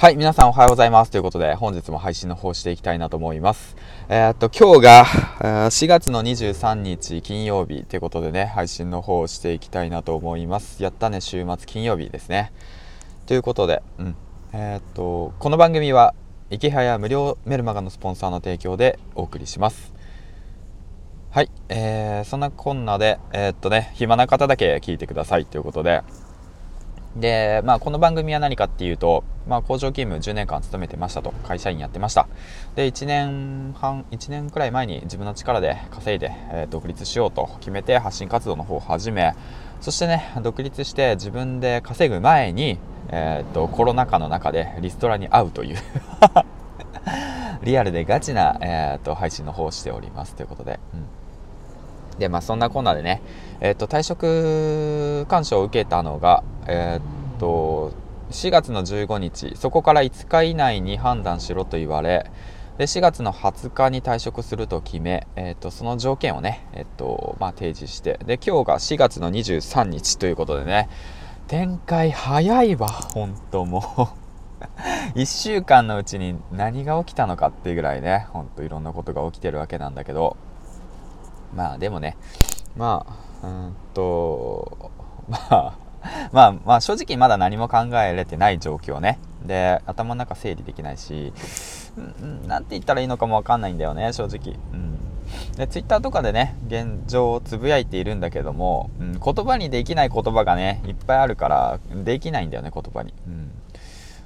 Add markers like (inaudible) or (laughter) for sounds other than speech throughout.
はい、皆さんおはようございます。ということで、本日も配信の方していきたいなと思います。えー、っと、今日が4月の23日金曜日ということでね、配信の方をしていきたいなと思います。やったね、週末金曜日ですね。ということで、うん。えー、っと、この番組は、池早無料メルマガのスポンサーの提供でお送りします。はい、えー、そんなこんなで、えー、っとね、暇な方だけ聞いてくださいということで、で、まあ、この番組は何かっていうと、まあ、工場勤務10年間勤めてましたと、会社員やってました。で、1年半、1年くらい前に自分の力で稼いで、えー、独立しようと決めて発信活動の方を始め、そしてね、独立して自分で稼ぐ前に、えー、っと、コロナ禍の中でリストラに会うという。(laughs) リアルでガチな、えー、っと、配信の方をしております。ということで、うん。で、まあ、そんなこんなでね、えっ、と、退職勧奨を受けたのが、えっ、と、4月の15日、そこから5日以内に判断しろと言われ、で4月の20日に退職すると決め、えーと、その条件をね、えーとまあ、提示してで今日が4月の23日ということでね展開早いわ本当もう。(laughs) 1週間のうちに何が起きたのかっていうぐらいねほんといろんなことが起きてるわけなんだけど。まあでもね、まあ、うんと、(laughs) まあ、(laughs) まあ、まあ正直まだ何も考えれてない状況ね。で、頭の中整理できないし、何て言ったらいいのかもわかんないんだよね、正直。うん。で、ツイッターとかでね、現状をつぶやいているんだけども、うん、言葉にできない言葉がね、いっぱいあるから、できないんだよね、言葉に。うん。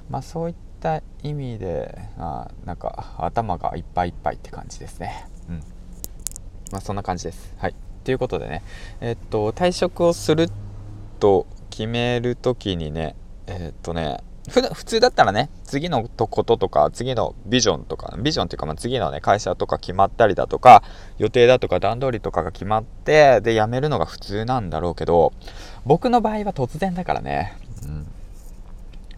まあそういった意味で、あなんか頭がいっぱいいっぱいって感じですね。うん。まあ、そんな感じです。はい。ということでね、えっと、退職をすると決めるときにね、えっとね、普通だったらね、次のこととか、次のビジョンとか、ビジョンっていうか、まあ、次のね、会社とか決まったりだとか、予定だとか段取りとかが決まって、で、辞めるのが普通なんだろうけど、僕の場合は突然だからね、うん。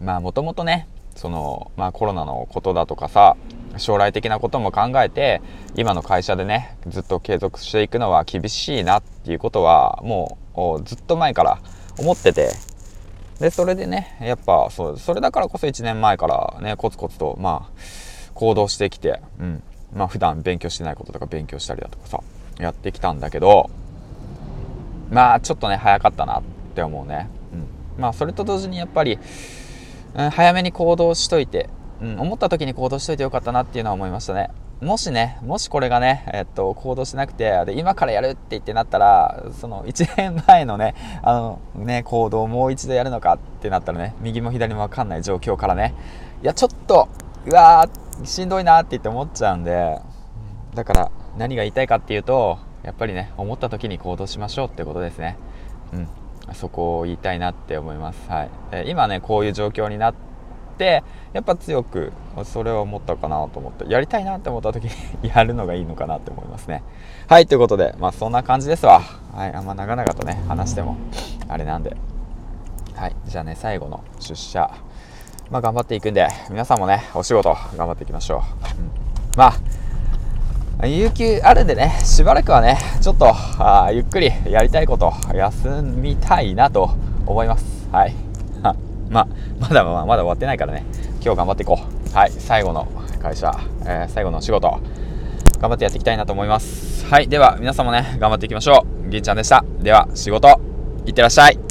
まあ、もともとね、その、まあ、コロナのことだとかさ、将来的なことも考えて今の会社でねずっと継続していくのは厳しいなっていうことはもうずっと前から思ってて。でそれでねやっぱそうそれだからこそ1年前からねコツコツとまあ行動してきて、うん。まあ普段勉強してないこととか勉強したりだとかさやってきたんだけどまあちょっとね早かったなって思うね、うん、まあそれと同時にやっぱり、うん、早めに行動しといてうん、思った時に行動しといてよかったなっていうのは思いましたね。もしね、もしこれがね、えっと、行動しなくて、で、今からやるって言ってなったら、その1年前のね、あの、ね、行動をもう一度やるのかってなったらね、右も左もわかんない状況からね、いや、ちょっと、うわー、しんどいなって言って思っちゃうんで、だから、何が言いたいかっていうと、やっぱりね、思った時に行動しましょうってことですね。うん。そこを言いたいなって思います。はい。え今ね、こういう状況になって、ってやっぱ強くそれは思ったかなと思ってやりたいなって思った時に (laughs) やるのがいいのかなって思いますね。はいということでまあそんな感じですわ。はいあんま長々とね話してもあれなんで。はいじゃあね最後の出社。まあ頑張っていくんで皆さんもねお仕事頑張っていきましょう、うん、まあ有給あるんでね、しばらくはね、ちょっとあゆっくりやりたいこと休みたいなと思います。はい。(laughs) まあ、まだまだまだ終わってないからね、今日頑張っていこう。はい、最後の会社、えー、最後の仕事、頑張ってやっていきたいなと思います。はい、では皆さんもね、頑張っていきましょう。銀ちゃんでした。では、仕事、いってらっしゃい。